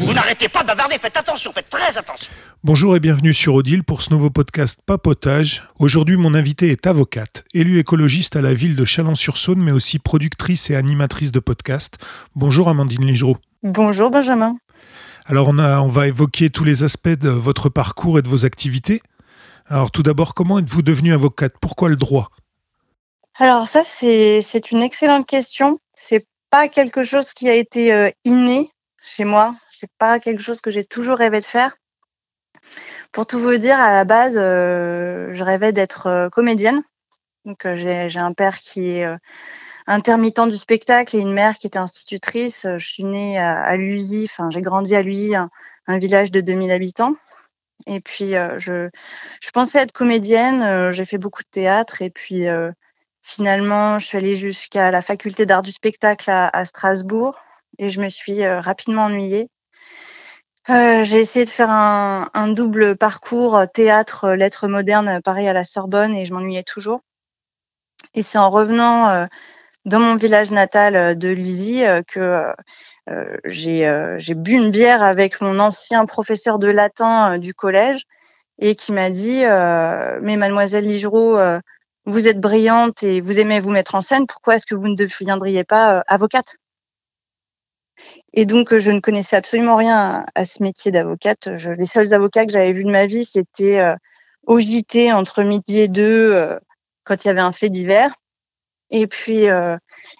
Vous n'arrêtez pas de bavarder, faites attention, faites très attention. Bonjour et bienvenue sur Odile pour ce nouveau podcast Papotage. Aujourd'hui, mon invité est avocate, élue écologiste à la ville de Chalon-sur-Saône, mais aussi productrice et animatrice de podcast. Bonjour Amandine Ligereau. Bonjour Benjamin. Alors on, a, on va évoquer tous les aspects de votre parcours et de vos activités. Alors tout d'abord, comment êtes-vous devenue avocate? Pourquoi le droit? Alors ça, c'est une excellente question. C'est pas quelque chose qui a été euh, inné chez moi. C'est pas quelque chose que j'ai toujours rêvé de faire. Pour tout vous dire, à la base, euh, je rêvais d'être euh, comédienne. Donc j'ai un père qui est intermittent du spectacle et une mère qui était institutrice. Je suis née à, à enfin j'ai grandi à Lusy, un, un, village de 2000 habitants. Et puis je, je pensais être comédienne, j'ai fait beaucoup de théâtre et puis Finalement, je suis allée jusqu'à la faculté d'art du spectacle à, Strasbourg et je me suis euh, rapidement ennuyée. Euh, j'ai essayé de faire un, double parcours théâtre, lettres modernes, pareil à la Sorbonne, et je m'ennuyais toujours. Et c'est en revenant euh, dans mon village natal de Lizy que j'ai bu une bière avec mon ancien professeur de latin du collège et qui m'a dit Mais mademoiselle Ligereau, vous êtes brillante et vous aimez vous mettre en scène, pourquoi est-ce que vous ne deviendriez pas euh, avocate? Et donc, je ne connaissais absolument rien à ce métier d'avocate. Les seuls avocats que j'avais vus de ma vie, c'était euh, au JT entre midi et deux, euh, quand il y avait un fait divers. Et puis,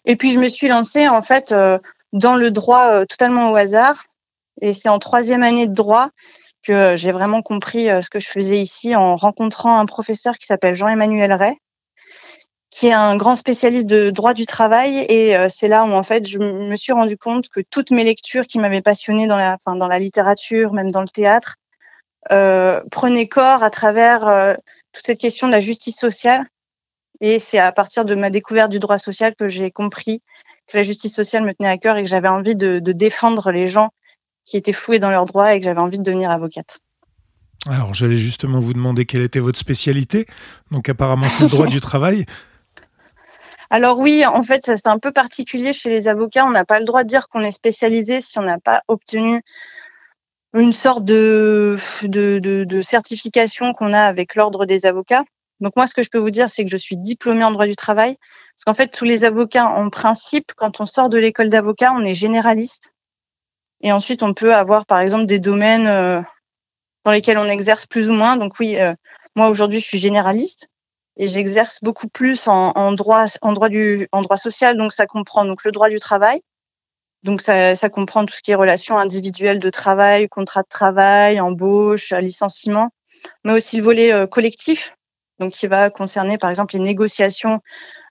et puis, je me suis lancée en fait dans le droit totalement au hasard. Et c'est en troisième année de droit que j'ai vraiment compris ce que je faisais ici en rencontrant un professeur qui s'appelle Jean-Emmanuel Ray, qui est un grand spécialiste de droit du travail. Et euh, c'est là où, en fait, je me suis rendu compte que toutes mes lectures qui m'avaient passionnée dans la, littérature, même dans le théâtre, euh, prenaient corps à travers euh, toute cette question de la justice sociale. Et c'est à partir de ma découverte du droit social que j'ai compris que la justice sociale me tenait à cœur et que j'avais envie de, de défendre les gens qui étaient floués dans leurs droits et que j'avais envie de devenir avocate. Alors, j'allais justement vous demander quelle était votre spécialité. Donc, apparemment, c'est le droit du travail. Alors oui, en fait, c'est un peu particulier chez les avocats. On n'a pas le droit de dire qu'on est spécialisé si on n'a pas obtenu une sorte de, de, certification qu'on a avec l'ordre des avocats. Donc moi, ce que je peux vous dire, c'est que je suis diplômée en droit du travail. Parce qu'en fait, tous les avocats, en principe, quand on sort de l'école d'avocat, on est généraliste. Et ensuite, on peut avoir, par exemple, des domaines euh, dans lesquels on exerce plus ou moins. Donc oui, euh, moi aujourd'hui, je suis généraliste et j'exerce beaucoup plus en, droit, en droit du, en droit social. Donc ça comprend donc le droit du travail. Donc ça, comprend tout ce qui est relations individuelles de travail, contrat de travail, embauche, licenciement, mais aussi le volet euh, collectif. Donc qui va concerner par exemple les négociations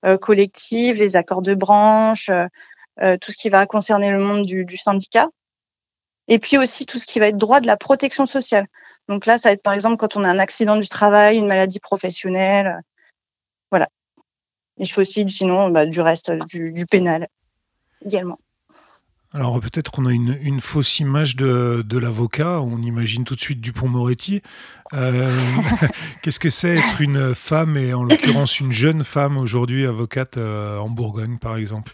euh, collectives, les accords de branche, tout ce qui va concerner le monde du syndicat. Et puis aussi tout ce qui va être droit de la protection sociale. Donc là, ça va être par exemple quand on a un accident du travail, une maladie professionnelle, voilà. Et je fais aussi, sinon, bah, du reste, du, pénal également. Alors peut-être qu'on a une, fausse image de, l'avocat, on imagine tout de suite Dupont-Moretti. Euh, qu'est-ce que c'est être une femme, et en l'occurrence une jeune femme aujourd'hui avocate euh, en Bourgogne par exemple?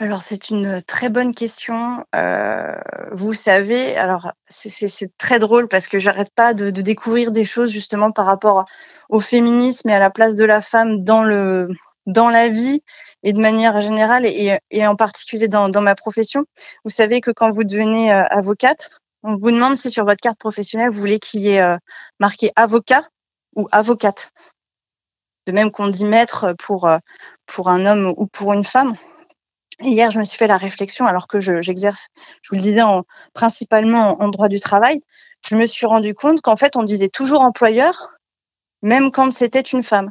Alors c'est une très bonne question. Euh, vous savez, alors c'est très drôle parce que j'arrête pas de, découvrir des choses justement par rapport au féminisme et à la place de la femme dans le dans la vie et de manière générale et, en particulier dans, ma profession. Vous savez que quand vous devenez euh, avocate, on vous demande si sur votre carte professionnelle vous voulez qu'il y ait euh, marqué avocat ou avocate. De même qu'on dit maître pour pour un homme ou pour une femme. Hier, je me suis fait la réflexion, alors que j'exerce, je, vous le disais, en, principalement en, droit du travail, je me suis rendu compte qu'en fait, on disait toujours employeur, même quand c'était une femme.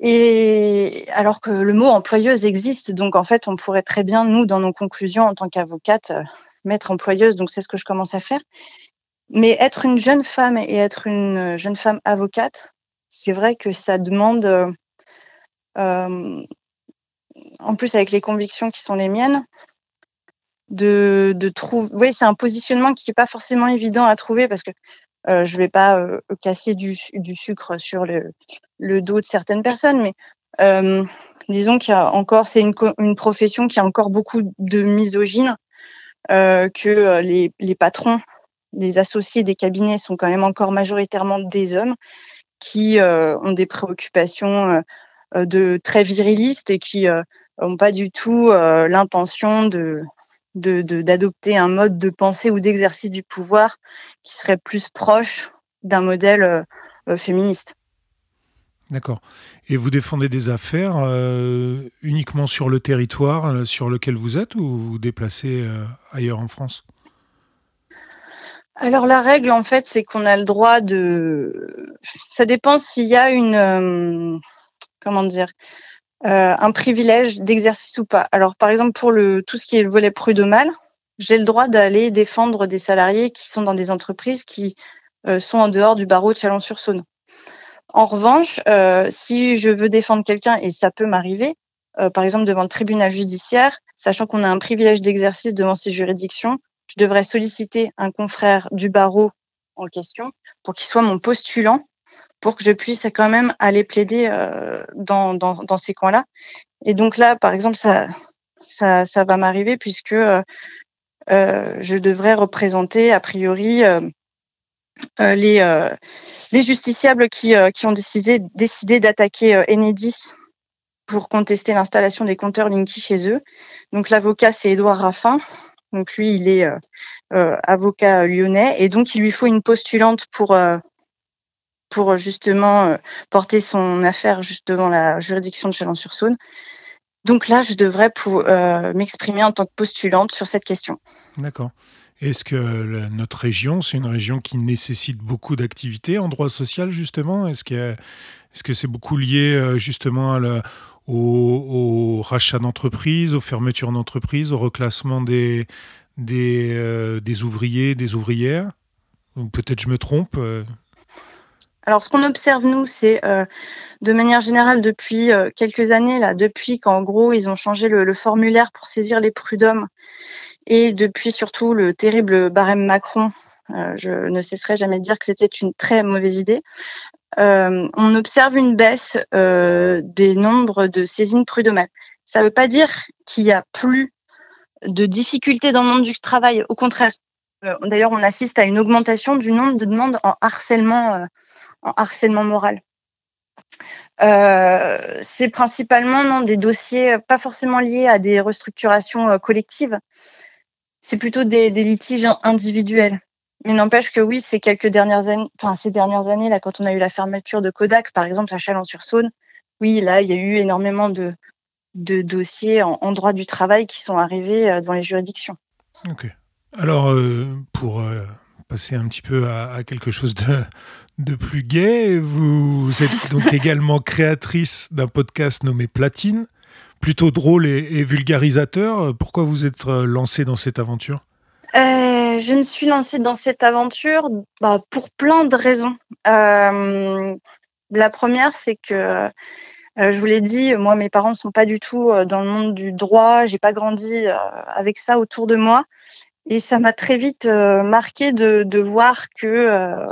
Et alors que le mot employeuse existe, donc en fait, on pourrait très bien, nous, dans nos conclusions en tant qu'avocate, euh, mettre employeuse, donc c'est ce que je commence à faire. Mais être une jeune femme et être une jeune femme avocate, c'est vrai que ça demande euh, euh en plus avec les convictions qui sont les miennes, de, trouver. Oui, c'est un positionnement qui n'est pas forcément évident à trouver parce que euh, je ne vais pas euh, casser du, sucre sur le, dos de certaines personnes, mais disons qu'il y a encore, c'est une, profession qui a encore beaucoup de misogyne, que les, les patrons, les associés des cabinets sont quand même encore majoritairement des hommes qui ont des préoccupations de très virilistes et qui n'ont pas du tout l'intention de d'adopter un mode de pensée ou d'exercice du pouvoir qui serait plus proche d'un modèle féministe. D'accord. Et vous défendez des affaires euh, uniquement sur le territoire euh, sur lequel vous êtes ou vous vous déplacez euh, ailleurs en France? Alors la règle en fait c'est qu'on a le droit de... Ça dépend s'il y a une... comment dire un privilège d'exercice ou pas. Alors par exemple pour tout ce qui est le volet prud'homal, j'ai le droit d'aller défendre des salariés qui sont dans des entreprises qui sont en dehors du barreau de Chalon-sur-Saône. En revanche, euh, si je veux défendre quelqu'un, et ça peut m'arriver, euh, par exemple devant le tribunal judiciaire, sachant qu'on a un privilège d'exercice devant ces juridictions, je devrais solliciter un confrère du barreau en question pour qu'il soit mon postulant, pour que je puisse quand même aller plaider euh, dans, ces coins-là. Et donc là, par exemple, ça, ça, ça va m'arriver puisque euh, je devrais représenter a priori euh, les, euh, les justiciables qui, euh, qui ont décidé, décidé d'attaquer Enedis pour contester l'installation des compteurs Linky chez eux. Donc l'avocat, c'est Édouard Raffin. Donc lui, il est avocat lyonnais et donc il lui faut une postulante pour pour justement porter son affaire devant la juridiction de Chalon-sur-Saône. Donc là, je devrais m'exprimer en tant que postulante sur cette question. D'accord. Est-ce que notre région, c'est une région qui nécessite beaucoup d'activités en droit social, justement? Est-ce que c'est -ce beaucoup lié euh, justement au, rachat d'entreprises, aux fermetures d'entreprises, au reclassement des, euh, ouvriers, des ouvrières? Ou peut-être je me trompe euh? Alors, ce qu'on observe, nous, c'est de manière générale depuis quelques années, là, depuis qu'en gros, ils ont changé le, formulaire pour saisir les prud'hommes et depuis surtout le terrible barème Macron, euh, je ne cesserai jamais de dire que c'était une très mauvaise idée. Euh, on observe une baisse euh, des nombres de saisines prud'homales. Ça ne veut pas dire qu'il n'y a plus de difficultés dans le monde du travail. Au contraire. D'ailleurs, on assiste à une augmentation du nombre de demandes en harcèlement, en harcèlement moral. Euh, c'est principalement non, des dossiers pas forcément liés à des restructurations collectives, c'est plutôt des, litiges individuels. Mais n'empêche que oui, ces quelques dernières années, enfin ces dernières années là, quand on a eu la fermeture de Kodak, par exemple à Chalon-sur-Saône, oui, là, il y a eu énormément de, de dossiers en, droit du travail qui sont arrivés euh, dans les juridictions. Ok. Alors, euh, pour euh, passer un petit peu à, quelque chose de, de plus gai, vous êtes donc également créatrice d'un podcast nommé Platine plutôt drôle et, vulgarisateur. Pourquoi vous êtes euh, lancé dans cette aventure? Euh, Je me suis lancée dans cette aventure bah, pour plein de raisons. Euh, la première, c'est que je vous l'ai dit, moi, mes parents ne sont pas du tout dans le monde du droit. J'ai pas grandi avec ça autour de moi. Et ça m'a très vite marqué de, de, voir que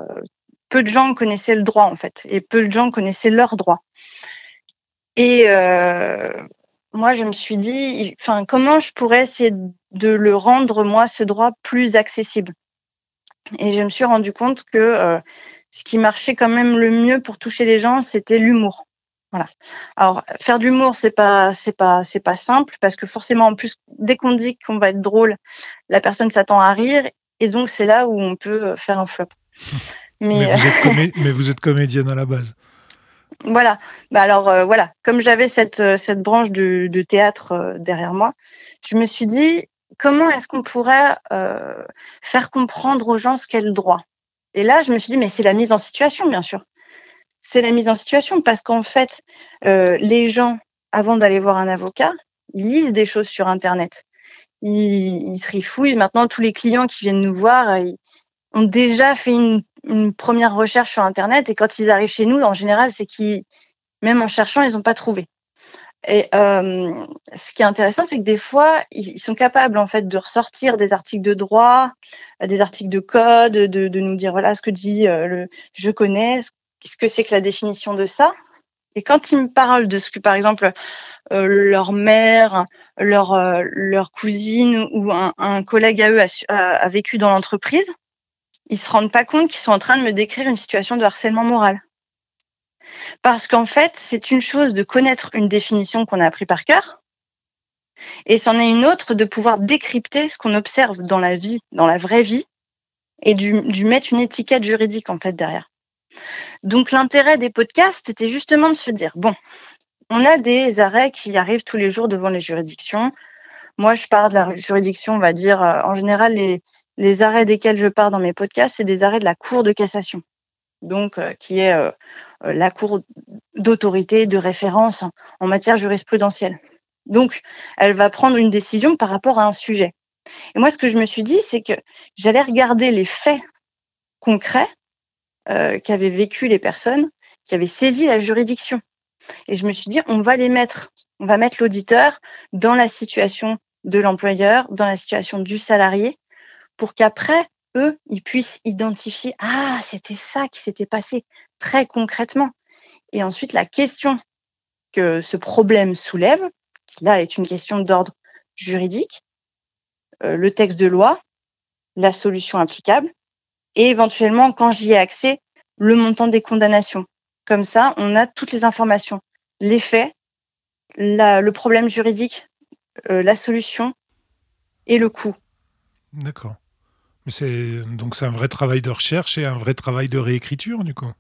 peu de gens connaissaient le droit, en fait, et peu de gens connaissaient leurs droits. Et moi, je me suis dit, comment je pourrais essayer de le rendre, moi, ce droit plus accessible? Et je me suis rendu compte que euh, ce qui marchait quand même le mieux pour toucher les gens, c'était l'humour. Voilà. Alors, faire de l'humour, c'est pas, pas, simple parce que forcément, en plus, dès qu'on dit qu'on va être drôle, la personne s'attend à rire et donc c'est là où on peut faire un flop. Mais, mais, vous, êtes mais vous êtes comédienne à la base. Voilà. Bah alors euh, voilà, comme j'avais cette euh, cette branche de, théâtre euh, derrière moi, je me suis dit comment est-ce qu'on pourrait faire comprendre aux gens ce qu'est le droit? Et là, je me suis dit mais c'est la mise en situation, bien sûr. C'est la mise en situation parce qu'en fait, les gens avant d'aller voir un avocat, ils lisent des choses sur Internet. Ils, ils se rifouillent. Maintenant, tous les clients qui viennent nous voir, ils ont déjà fait une une première recherche sur Internet et quand ils arrivent chez nous, en général, c'est qu'ils, même en cherchant, ils n'ont pas trouvé. Et euh, ce qui est intéressant, c'est que des fois, ils sont capables en fait de ressortir des articles de droit, des articles de code, de, nous dire ce que dit euh, le je connais, ce que c'est que la définition de ça. Et quand ils me parlent de ce que, par exemple, euh, leur mère, leur, leur cousine ou un, collègue à eux a, vécu dans l'entreprise, ils se rendent pas compte qu'ils sont en train de me décrire une situation de harcèlement moral. Parce qu'en fait, c'est une chose de connaître une définition qu'on a appris par cœur, et c'en est une autre de pouvoir décrypter ce qu'on observe dans la vie, dans la vraie vie, et du, mettre une étiquette juridique en fait derrière. Donc l'intérêt des podcasts, c'était justement de se dire bon, on a des arrêts qui arrivent tous les jours devant les juridictions. Moi, je pars de la juridiction, on va dire, euh, en général, les, les arrêts desquels je pars dans mes podcasts, c'est des arrêts de la Cour de cassation, donc euh, qui est euh, la Cour d'autorité de référence en matière jurisprudentielle. Donc, elle va prendre une décision par rapport à un sujet. Et moi, ce que je me suis dit, c'est que j'allais regarder les faits concrets euh, qu'avaient vécu les personnes qui avaient saisi la juridiction. Et je me suis dit, on va les mettre, on va mettre l'auditeur dans la situation de l'employeur, dans la situation du salarié, pour qu'après, eux, ils puissent identifier, ah, c'était ça qui s'était passé très concrètement. Et ensuite, la question que ce problème soulève, qui là est une question d'ordre juridique, euh, le texte de loi, la solution applicable et éventuellement, quand j'y ai accès, le montant des condamnations. Comme ça, on a toutes les informations, les faits, le problème juridique, euh, la solution et le coût. D'accord. Donc c'est un vrai travail de recherche et un vrai travail de réécriture du coup.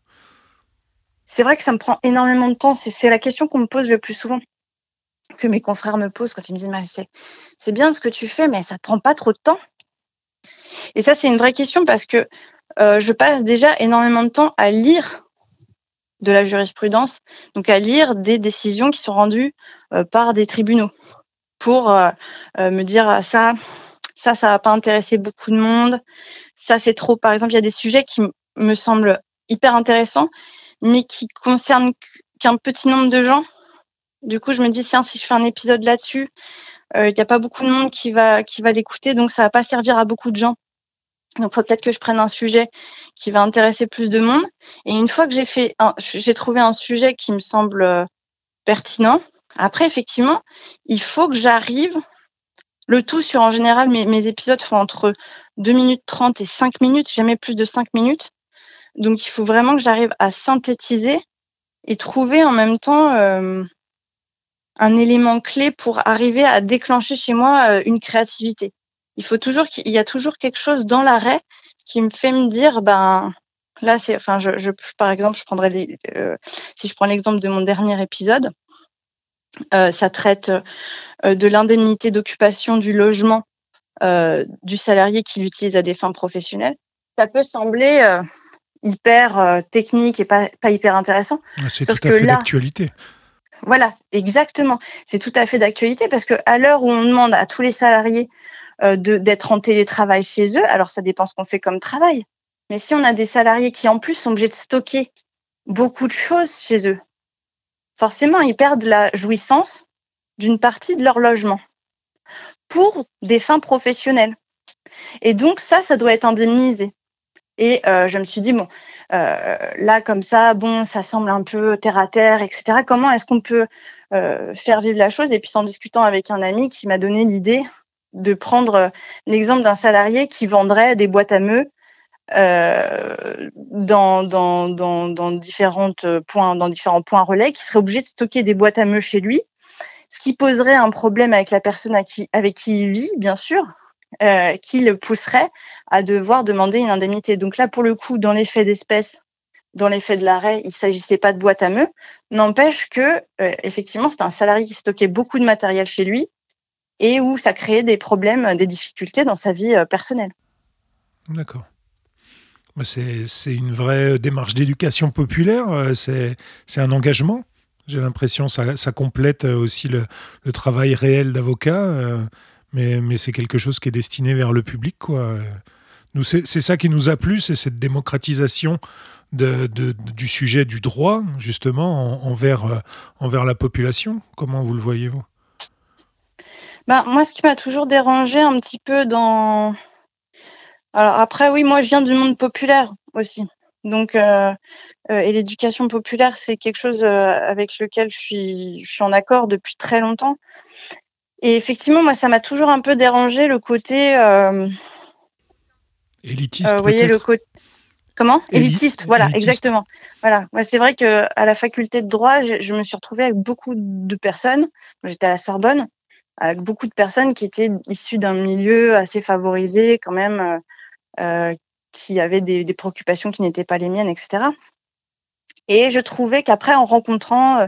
C'est vrai que ça me prend énormément de temps. C'est la question qu'on me pose le plus souvent que mes confrères me posent quand ils me disent c'est bien ce que tu fais, mais ça ne prend pas trop de temps. Et ça, c'est une vraie question parce que euh, je passe déjà énormément de temps à lire de la jurisprudence, donc à lire des décisions qui sont rendues euh, par des tribunaux pour euh, me dire ah, ça, ça, ça va pas intéresser beaucoup de monde, ça c'est trop. Par exemple, il y a des sujets qui me semblent hyper intéressants, mais qui concernent qu'un petit nombre de gens du coup, je me dis, tiens, si je fais un épisode là-dessus, euh, il n'y a pas beaucoup de monde qui va, l'écouter, donc ça va pas servir à beaucoup de gens. Donc, il faut peut-être que je prenne un sujet qui va intéresser plus de monde. Et une fois que j'ai trouvé un sujet qui me semble euh, pertinent. Après, effectivement, il faut que j'arrive. Le tout sur, en général, mes, épisodes font entre 2 minutes 30 et 5 minutes, jamais plus de 5 minutes. Donc, il faut vraiment que j'arrive à synthétiser et trouver en même temps euh, un élément clé pour arriver à déclencher chez moi euh, une créativité. Il faut toujours qu'il y a toujours quelque chose dans l'arrêt qui me fait me dire ben là c'est enfin par exemple je prendrais les, euh, si je prends l'exemple de mon dernier épisode ça traite de l'indemnité d'occupation du logement du salarié qui l'utilise à des fins professionnelles. Ça peut sembler hyper technique et pas, pas hyper intéressant. C'est tout à fait d'actualité. Voilà, exactement. C'est tout à fait d'actualité parce que à l'heure où on demande à tous les salariés euh, d'être en télétravail chez eux, alors ça dépend ce qu'on fait comme travail. Mais si on a des salariés qui en plus sont obligés de stocker beaucoup de choses chez eux, forcément ils perdent la jouissance d'une partie de leur logement pour des fins professionnelles. Et donc ça, ça doit être indemnisé. Et euh, je me suis dit, bon, euh, là, comme ça, bon, ça semble un peu terre à terre, etc. Comment est-ce qu'on peut euh, faire vivre la chose? Et puis, en discutant avec un ami qui m'a donné l'idée de prendre l'exemple d'un salarié qui vendrait des boîtes à meux euh, dans, dans, différentes points, dans différents points relais, qui serait obligé de stocker des boîtes à meux chez lui, ce qui poserait un problème avec la personne avec qui il vit, bien sûr, euh, qui le pousserait à devoir demander une indemnité. Donc là, pour le coup, dans les faits d'espèce, dans les faits de l'arrêt, il s'agissait pas de boîte à meux. N'empêche que, euh, effectivement, c'est un salarié qui stockait beaucoup de matériel chez lui et où ça créait des problèmes, des difficultés dans sa vie euh, personnelle. D'accord. C'est une vraie démarche d'éducation populaire, euh, c'est un engagement. J'ai l'impression ça, ça, complète aussi le, travail réel d'avocat, mais, c'est quelque chose qui est destiné vers le public. C'est ça qui nous a plu, c'est cette démocratisation du sujet du droit, justement, envers, euh, envers la population. Comment vous le voyez-vous bah, Moi, ce qui m'a toujours dérangé un petit peu dans... Alors après, oui, moi, je viens du monde populaire aussi. Donc, et l'éducation populaire, c'est quelque chose avec lequel je suis, je suis en accord depuis très longtemps. Et effectivement, moi, ça m'a toujours un peu dérangé le côté. Élitiste. vous voyez le côté. Comment? Élitiste, voilà, exactement. Voilà. Moi, c'est vrai que à la faculté de droit, je, je me suis retrouvée avec beaucoup de personnes. J'étais à la Sorbonne avec beaucoup de personnes qui étaient issues d'un milieu assez favorisé quand même, euh, euh, qui avaient des, préoccupations qui n'étaient pas les miennes, etc. Et je trouvais qu'après, en rencontrant euh,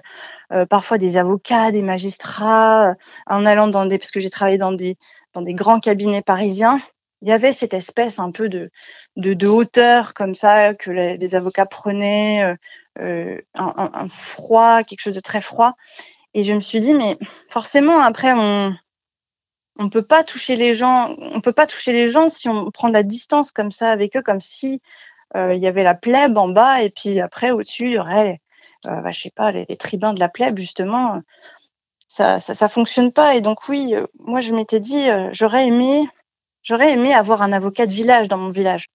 euh parfois des avocats, des magistrats, euh, en allant dans des, parce que j'ai travaillé dans des, dans des grands cabinets parisiens, il y avait cette espèce un peu de, de, hauteur comme ça que les, avocats prenaient, euh, un, froid, quelque chose de très froid. Et je me suis dit, mais forcément, après, on on peut pas toucher les gens. On peut pas toucher les gens si on prend de la distance comme ça avec eux, comme si euh, il y avait la plèbe en bas et puis après au-dessus il y aurait, euh, bah, je sais pas, les, tribuns de la plèbe justement. Ça, ça, fonctionne pas. Et donc oui, euh, moi je m'étais dit, j'aurais aimé, j'aurais aimé avoir un avocat de village dans mon village.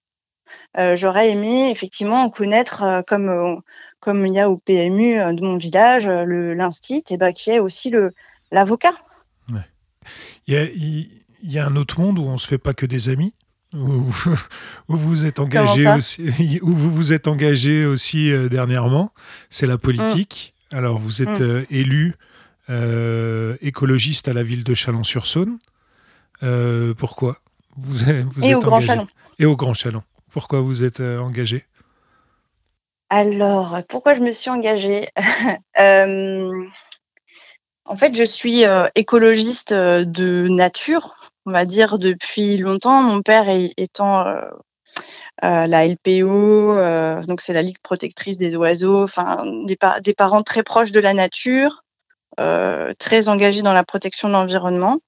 J'aurais aimé effectivement connaître comme comme il y a au PMU de mon village, euh, l'instit, et bah, qui est aussi l'avocat. Il, y a, il y a un autre monde où on ne se fait pas que des amis où, où vous êtes engagé aussi, où vous vous êtes engagé aussi euh, dernièrement, c'est la politique. Mmh. Alors vous êtes mmh. euh, élu euh, écologiste à la ville de Chalon-sur-Saône. Pourquoi vous, Et êtes au Grand Chalon. Et au Grand Chalon. Pourquoi vous êtes engagé alors, pourquoi je me suis engagée? Euh, En fait, je suis euh, écologiste euh, de nature, on va dire, depuis longtemps. Mon père étant euh, la LPO, donc c'est la Ligue protectrice des oiseaux, enfin des, des, parents très proches de la nature, très engagés dans la protection de l'environnement.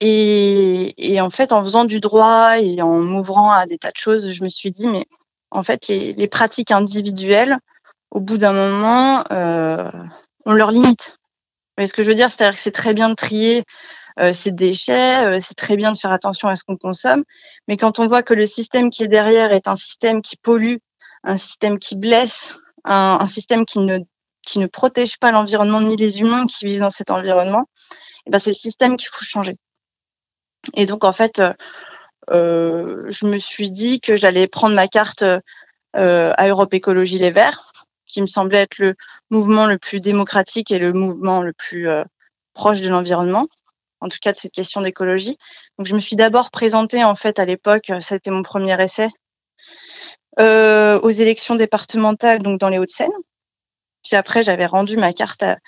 Et, en fait, en faisant du droit et en m'ouvrant à des tas de choses, je me suis dit, mais en fait, les, les pratiques individuelles, au bout d'un moment, on leur limite. Voyez ce que je veux dire C'est-à-dire que c'est très bien de trier euh, ces déchets, euh, c'est très bien de faire attention à ce qu'on consomme, mais quand on voit que le système qui est derrière est un système qui pollue, un système qui blesse, un, système qui ne, qui ne protège pas l'environnement ni les humains qui vivent dans cet environnement, eh ben c'est le système qu'il faut changer. Et donc, en fait, euh, euh, je me suis dit que j'allais prendre ma carte à Europe Écologie Les Verts, qui me semblait être le mouvement le plus démocratique et le mouvement le plus euh, proche de l'environnement, en tout cas de cette question d'écologie. Donc je me suis d'abord présentée en fait à l'époque, ça a été mon premier essai, euh, aux élections départementales donc dans les Hauts-de-Seine. Puis après j'avais rendu ma carte à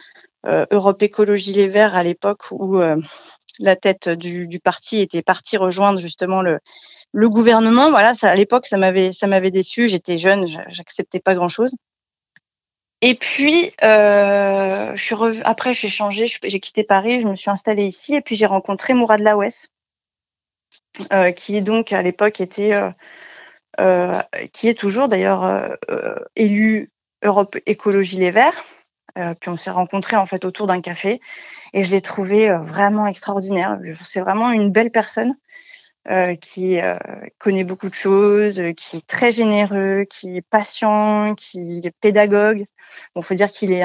euh, Europe Écologie Les Verts à l'époque où la tête du, parti était partie rejoindre justement le, gouvernement. Voilà, à l'époque, ça m'avait, ça m'avait déçu. J'étais jeune, j'acceptais pas grand chose. Et puis, euh, après, j'ai changé, j'ai quitté Paris, je me suis installée ici, et puis j'ai rencontré Mourad Lawes, euh, qui donc à l'époque était, euh, qui est toujours d'ailleurs élu Europe Écologie Les Verts. puis on s'est rencontrés en fait autour d'un café, et je l'ai trouvé vraiment extraordinaire. C'est vraiment une belle personne. Euh, qui euh, connaît beaucoup de choses, euh, qui est très généreux, qui est patient, qui est pédagogue. Bon, faut dire qu'il est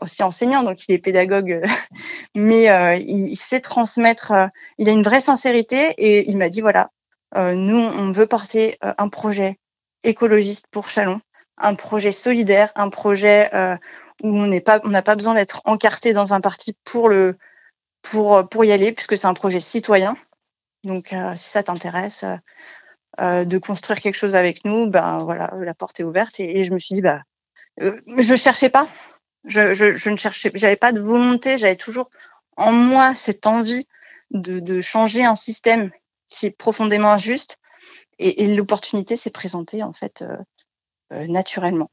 aussi enseignant, donc il est pédagogue, mais il, il, sait transmettre. il a une vraie sincérité et il m'a dit voilà, nous on veut porter un projet écologiste pour Chalon, un projet solidaire, un projet où on n'est pas, on n'a pas besoin d'être encarté dans un parti pour le pour pour y aller, puisque c'est un projet citoyen. Donc, euh, si ça t'intéresse euh, euh, de construire quelque chose avec nous, ben voilà, la porte est ouverte. Et, je me suis dit, bah, je cherchais pas. Je, je, je ne cherchais, j'avais pas de volonté. J'avais toujours en moi cette envie de, changer un système qui est profondément injuste. Et, l'opportunité s'est présentée en fait euh, euh, naturellement.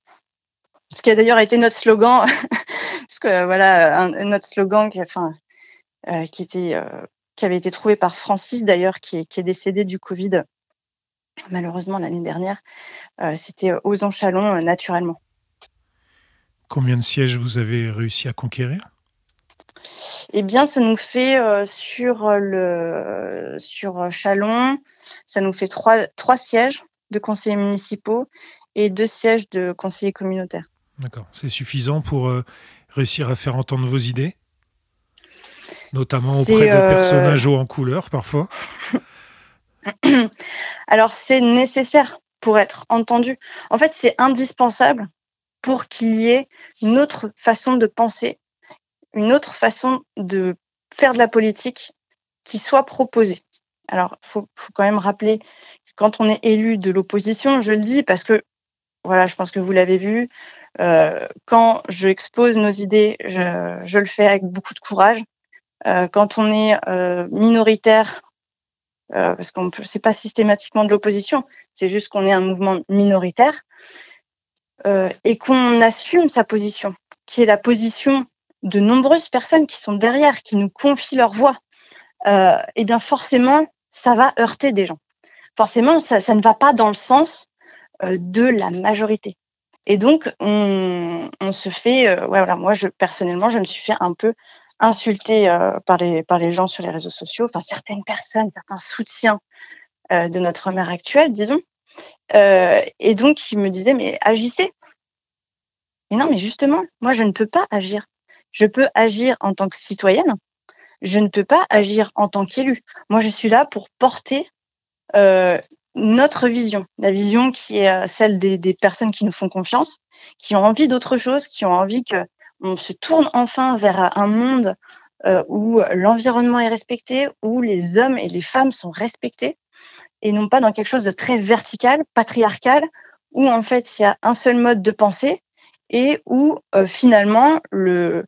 Ce qui a d'ailleurs été notre slogan, parce que voilà, notre slogan qui, enfin, euh, qui était qui avait été trouvé par Francis d'ailleurs, qui est, qui est décédé du Covid malheureusement l'année dernière. Euh, C'était aux Chalon euh, naturellement. Combien de sièges vous avez réussi à conquérir? Eh bien, ça nous fait euh, sur le sur Chalon, ça nous fait trois trois sièges. de conseillers municipaux et deux sièges de conseillers communautaires. D'accord. C'est suffisant pour euh, réussir à faire entendre vos idées? Notamment auprès de personnages hauts en couleur, parfois Alors, c'est nécessaire pour être entendu. En fait, c'est indispensable pour qu'il y ait une autre façon de penser, une autre façon de faire de la politique qui soit proposée. Alors, il faut, quand même rappeler que quand on est élu de l'opposition, je le dis parce que, voilà, je pense que vous l'avez vu, euh, quand je expose nos idées, je, le fais avec beaucoup de courage. Euh, quand on est euh, minoritaire, parce qu'on c'est pas systématiquement de l'opposition, c'est juste qu'on est un mouvement minoritaire, et qu'on assume sa position, qui est la position de nombreuses personnes qui sont derrière, qui nous confient leur voix, euh, eh bien forcément, ça va heurter des gens. Forcément, ça, ne va pas dans le sens euh, de la majorité. Et donc, on, se fait, euh, voilà, moi, personnellement, je me suis fait un peu insulter par, les, par les gens sur les réseaux sociaux, enfin, certaines personnes, certains soutiens de notre mère actuelle, disons. et donc, ils me disaient, mais agissez. Mais non, mais justement, moi, je ne peux pas agir. Je peux agir en tant que citoyenne, je ne peux pas agir en tant qu'élu. Moi, je suis là pour porter euh, notre vision, la vision qui est euh, celle des, personnes qui nous font confiance, qui ont envie d'autre chose, qui ont envie que on se tourne enfin vers un monde euh, où l'environnement est respecté, où les hommes et les femmes sont respectés, et non pas dans quelque chose de très vertical, patriarcal, où en fait il y a un seul mode de pensée et où finalement le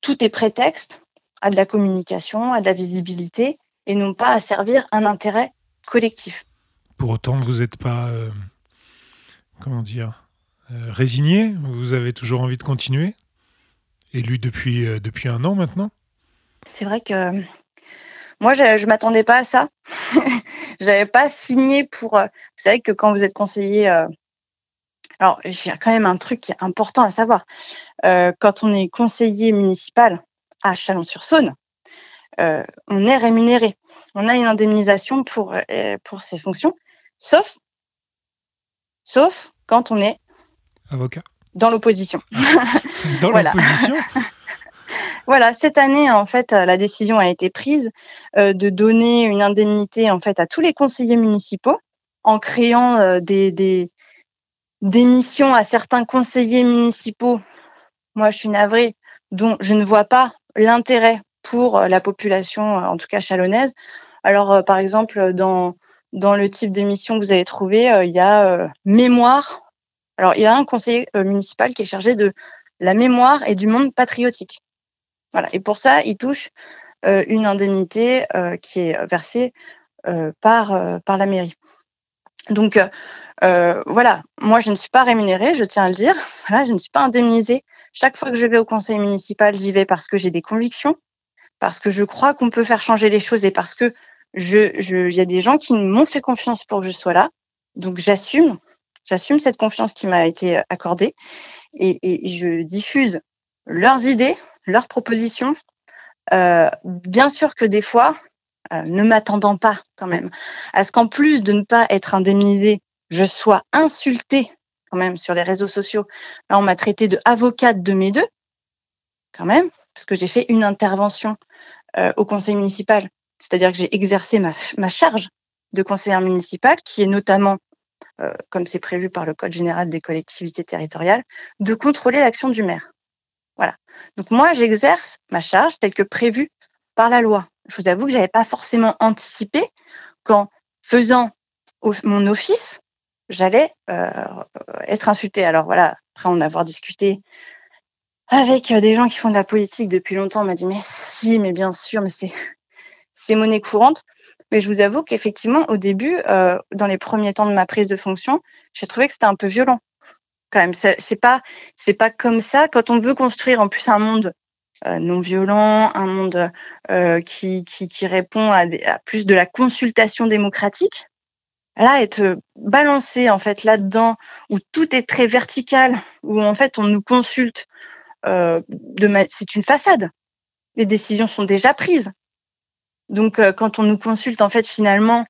tout est prétexte à de la communication, à de la visibilité, et non pas à servir un intérêt collectif. Pour autant, vous n'êtes pas, euh, comment dire, euh, résigné Vous avez toujours envie de continuer? Élu depuis, euh, depuis un an maintenant? C'est vrai que moi, je ne m'attendais pas à ça. Je n'avais pas signé pour. Vous savez que quand vous êtes conseiller alors, il y a quand même un truc important à savoir. quand on est conseiller municipal, à Chalon-sur-Saône, euh, on est rémunéré. On a une indemnisation pour, euh, pour ces fonctions, sauf, sauf quand on est avocat dans l'opposition. dans l'opposition Voilà, cette année, en fait, la décision a été prise euh, de donner une indemnité en fait à tous les conseillers municipaux en créant des, des, des missions à certains conseillers municipaux. Moi, je suis navrée, dont je ne vois pas l'intérêt pour euh, la population, euh, en tout cas chalonnaise. Alors, euh, par exemple, dans, dans le type d'émission que vous avez trouvé, il y a mémoire. Alors, il y a un conseiller municipal qui est chargé de la mémoire et du monde patriotique. Voilà. Et pour ça, il touche une indemnité qui est versée par, par la mairie. Donc, voilà, moi, je ne suis pas rémunérée, je tiens à le dire. Voilà, je ne suis pas indemnisée chaque fois que je vais au conseil municipal, j'y vais parce que j'ai des convictions, parce que je crois qu'on peut faire changer les choses et parce que je, je, y a des gens qui m'ont fait confiance pour que je sois là. Donc j'assume, j'assume cette confiance qui m'a été accordée et, je diffuse leurs idées, leurs propositions. Euh, bien sûr que des fois, euh, ne m'attendant pas quand même à ce qu'en plus de ne pas être indemnisée, je sois insultée quand même sur les réseaux sociaux. Là, on m'a traité de avocate de mes deux, quand même, parce que j'ai fait une intervention euh, au conseil municipal. C'est-à-dire que j'ai exercé ma, charge de conseillère municipale, qui est notamment, euh, comme c'est prévu par le Code général des collectivités territoriales, de contrôler l'action du maire. Voilà. Donc moi, j'exerce ma charge telle que prévue par la loi. Je vous avoue que j'avais pas forcément anticipé qu'en faisant mon office, j'allais euh, être insultée. Alors voilà, après en avoir discuté avec euh, des gens qui font de la politique depuis longtemps, on m'a dit mais si, mais bien sûr, mais c'est monnaie courante. Mais je vous avoue qu'effectivement, au début, euh, dans les premiers temps de ma prise de fonction, j'ai trouvé que c'était un peu violent. Quand même, c'est pas c'est pas comme ça. Quand on veut construire en plus un monde non violent, un monde qui, qui, qui répond à, à, plus de la consultation démocratique là être balancé en fait là-dedans où tout est très vertical où en fait on nous consulte euh, c'est une façade. Les décisions sont déjà prises donc euh, quand on nous consulte en fait finalement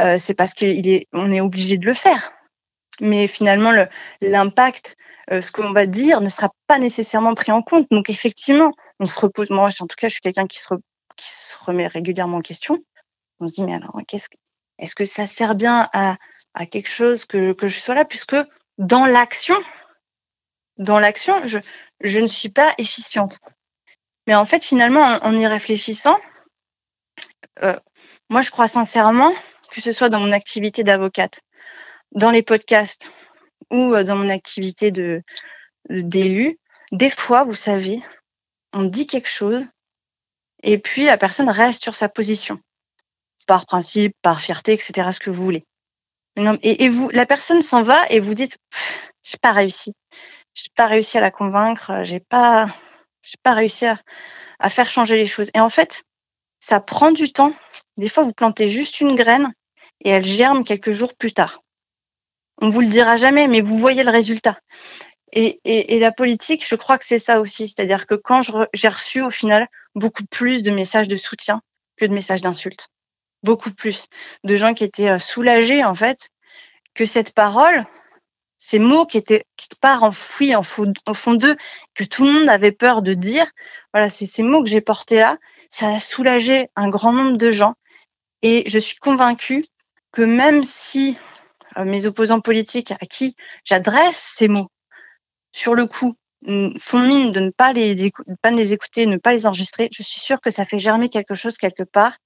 euh, c'est parce qu'on est, obligé de le faire. Mais finalement, l'impact, euh, ce qu'on va dire, ne sera pas nécessairement pris en compte. Donc effectivement, on se repose. Moi, en tout cas, je suis quelqu'un qui se, remet régulièrement en question. On se dit, mais alors, est-ce que ça sert bien à, quelque chose que, je sois là, puisque dans l'action, dans l'action, je, ne suis pas efficiente. Mais en fait, finalement, en, y réfléchissant, moi, je crois sincèrement que ce soit dans mon activité d'avocate, dans les podcasts ou euh, dans mon activité de d'élu, des fois, vous savez, on dit quelque chose et puis la personne reste sur sa position, par principe, par fierté, etc., ce que vous voulez. Et, vous, la personne s'en va et vous dites, j'ai pas réussi, j'ai pas réussi à la convaincre, j'ai pas, pas réussi à, à faire changer les choses. Et en fait, ça prend du temps. Des fois, vous plantez juste une graine et elle germe quelques jours plus tard. On vous le dira jamais, mais vous voyez le résultat. Et, et, la politique, je crois que c'est ça aussi. C'est-à-dire que quand j'ai reçu au final beaucoup plus de messages de soutien que de messages d'insultes. Beaucoup plus. De gens qui étaient euh, soulagés, en fait, que cette parole, ces mots qui étaient quelque part enfouis en au fond d'eux, que tout le monde avait peur de dire, voilà, c'est ces mots que j'ai portés là, ça a soulagé un grand nombre de gens. Et je suis convaincue que même si euh, mes opposants politiques à qui j'adresse ces mots, sur le coup, font mine de ne pas les, pas les écouter, ne pas les enregistrer, je suis sûre que ça fait germer quelque chose quelque part.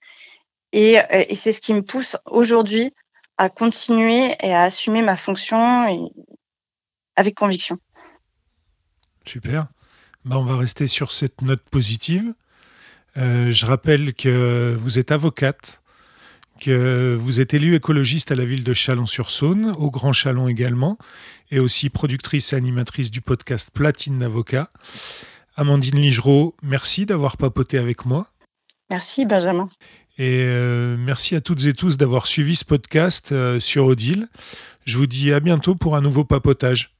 Et, euh, c'est ce qui me pousse aujourd'hui à continuer et à assumer ma fonction avec conviction. Super. Bah, on va rester sur cette note positive. Euh, je rappelle que vous êtes avocate, que vous êtes élue écologiste à la ville de Chalon-sur-Saône, au Grand Chalon également, et aussi productrice et animatrice du podcast Platine d'avocat. Amandine Ligereau, merci d'avoir papoté avec moi. Merci Benjamin. Et euh, merci à toutes et tous d'avoir suivi ce podcast euh, sur Odile. Je vous dis à bientôt pour un nouveau papotage.